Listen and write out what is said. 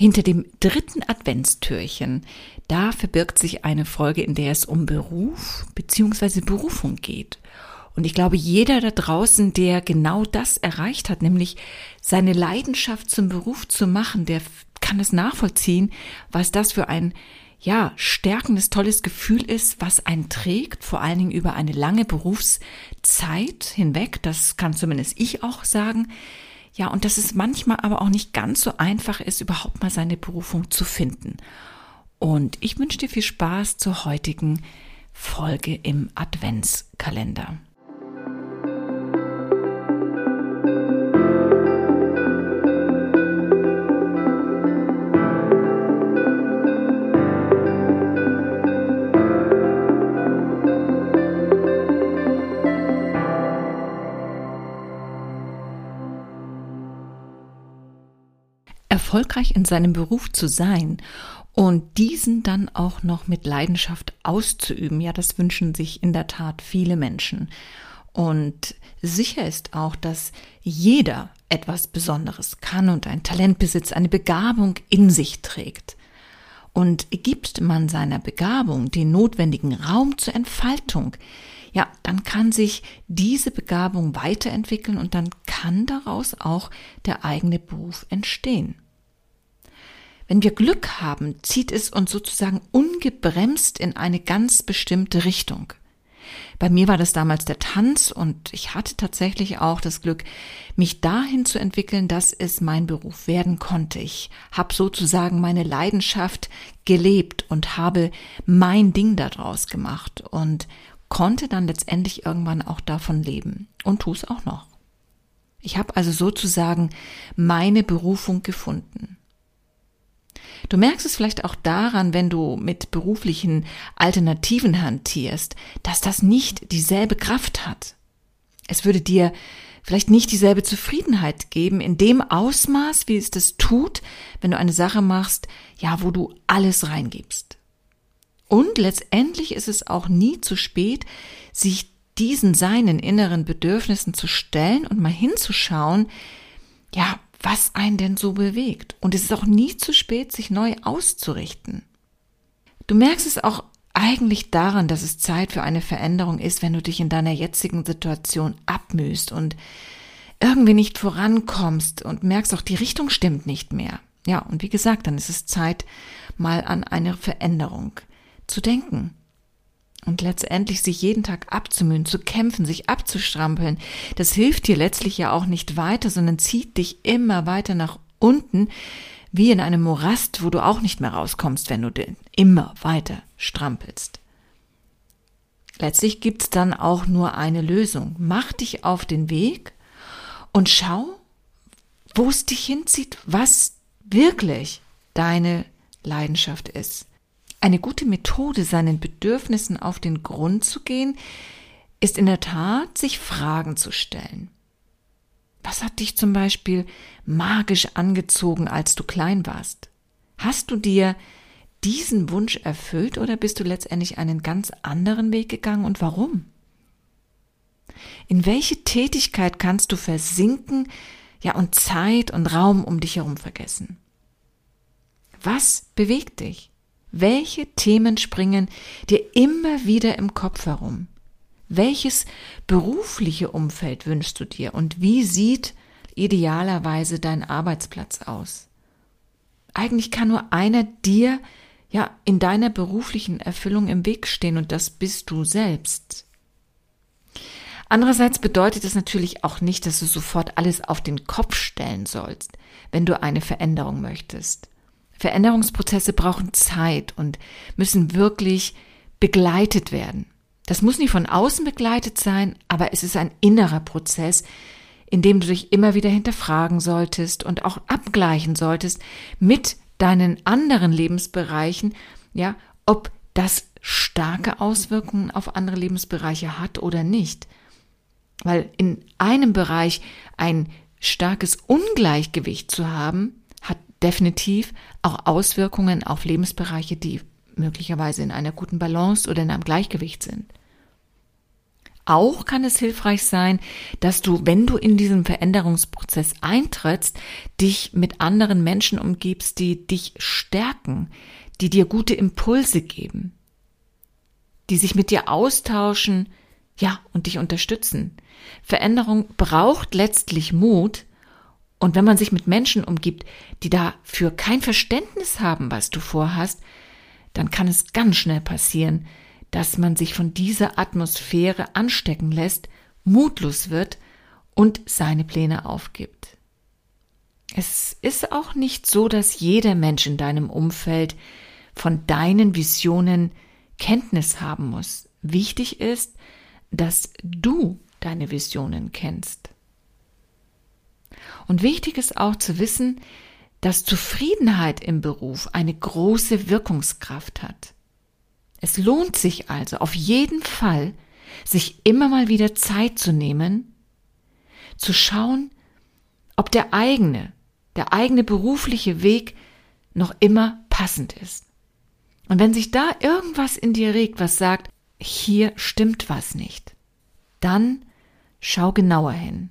Hinter dem dritten Adventstürchen, da verbirgt sich eine Folge, in der es um Beruf bzw. Berufung geht. Und ich glaube, jeder da draußen, der genau das erreicht hat, nämlich seine Leidenschaft zum Beruf zu machen, der kann es nachvollziehen, was das für ein ja, stärkendes, tolles Gefühl ist, was einen trägt, vor allen Dingen über eine lange Berufszeit hinweg. Das kann zumindest ich auch sagen. Ja, und dass es manchmal aber auch nicht ganz so einfach ist, überhaupt mal seine Berufung zu finden. Und ich wünsche dir viel Spaß zur heutigen Folge im Adventskalender. Erfolgreich in seinem Beruf zu sein und diesen dann auch noch mit Leidenschaft auszuüben, ja, das wünschen sich in der Tat viele Menschen. Und sicher ist auch, dass jeder etwas Besonderes kann und ein Talent besitzt, eine Begabung in sich trägt. Und gibt man seiner Begabung den notwendigen Raum zur Entfaltung, ja, dann kann sich diese Begabung weiterentwickeln und dann kann daraus auch der eigene Beruf entstehen. Wenn wir Glück haben, zieht es uns sozusagen ungebremst in eine ganz bestimmte Richtung. Bei mir war das damals der Tanz und ich hatte tatsächlich auch das Glück, mich dahin zu entwickeln, dass es mein Beruf werden konnte. Ich habe sozusagen meine Leidenschaft gelebt und habe mein Ding daraus gemacht und konnte dann letztendlich irgendwann auch davon leben und tue es auch noch. Ich habe also sozusagen meine Berufung gefunden. Du merkst es vielleicht auch daran, wenn du mit beruflichen Alternativen hantierst, dass das nicht dieselbe Kraft hat. Es würde dir vielleicht nicht dieselbe Zufriedenheit geben in dem Ausmaß, wie es das tut, wenn du eine Sache machst, ja, wo du alles reingibst. Und letztendlich ist es auch nie zu spät, sich diesen seinen inneren Bedürfnissen zu stellen und mal hinzuschauen, ja, was einen denn so bewegt. Und es ist auch nie zu spät, sich neu auszurichten. Du merkst es auch eigentlich daran, dass es Zeit für eine Veränderung ist, wenn du dich in deiner jetzigen Situation abmühst und irgendwie nicht vorankommst und merkst auch, die Richtung stimmt nicht mehr. Ja, und wie gesagt, dann ist es Zeit, mal an eine Veränderung zu denken und letztendlich sich jeden Tag abzumühen, zu kämpfen, sich abzustrampeln, das hilft dir letztlich ja auch nicht weiter, sondern zieht dich immer weiter nach unten, wie in einem Morast, wo du auch nicht mehr rauskommst, wenn du den immer weiter strampelst. Letztlich gibt's dann auch nur eine Lösung. Mach dich auf den Weg und schau, wo es dich hinzieht, was wirklich deine Leidenschaft ist. Eine gute Methode, seinen Bedürfnissen auf den Grund zu gehen, ist in der Tat, sich Fragen zu stellen. Was hat dich zum Beispiel magisch angezogen, als du klein warst? Hast du dir diesen Wunsch erfüllt oder bist du letztendlich einen ganz anderen Weg gegangen und warum? In welche Tätigkeit kannst du versinken, ja, und Zeit und Raum um dich herum vergessen? Was bewegt dich? Welche Themen springen dir immer wieder im Kopf herum? Welches berufliche Umfeld wünschst du dir und wie sieht idealerweise dein Arbeitsplatz aus? Eigentlich kann nur einer dir ja in deiner beruflichen Erfüllung im Weg stehen und das bist du selbst. Andererseits bedeutet es natürlich auch nicht, dass du sofort alles auf den Kopf stellen sollst, wenn du eine Veränderung möchtest. Veränderungsprozesse brauchen Zeit und müssen wirklich begleitet werden. Das muss nicht von außen begleitet sein, aber es ist ein innerer Prozess, in dem du dich immer wieder hinterfragen solltest und auch abgleichen solltest mit deinen anderen Lebensbereichen, ja, ob das starke Auswirkungen auf andere Lebensbereiche hat oder nicht. Weil in einem Bereich ein starkes Ungleichgewicht zu haben, definitiv auch Auswirkungen auf Lebensbereiche, die möglicherweise in einer guten Balance oder in einem Gleichgewicht sind. auch kann es hilfreich sein, dass du, wenn du in diesen Veränderungsprozess eintrittst, dich mit anderen Menschen umgibst, die dich stärken, die dir gute Impulse geben, die sich mit dir austauschen, ja, und dich unterstützen. Veränderung braucht letztlich Mut, und wenn man sich mit Menschen umgibt, die dafür kein Verständnis haben, was du vorhast, dann kann es ganz schnell passieren, dass man sich von dieser Atmosphäre anstecken lässt, mutlos wird und seine Pläne aufgibt. Es ist auch nicht so, dass jeder Mensch in deinem Umfeld von deinen Visionen Kenntnis haben muss. Wichtig ist, dass du deine Visionen kennst. Und wichtig ist auch zu wissen, dass Zufriedenheit im Beruf eine große Wirkungskraft hat. Es lohnt sich also auf jeden Fall, sich immer mal wieder Zeit zu nehmen, zu schauen, ob der eigene, der eigene berufliche Weg noch immer passend ist. Und wenn sich da irgendwas in dir regt, was sagt, hier stimmt was nicht, dann schau genauer hin.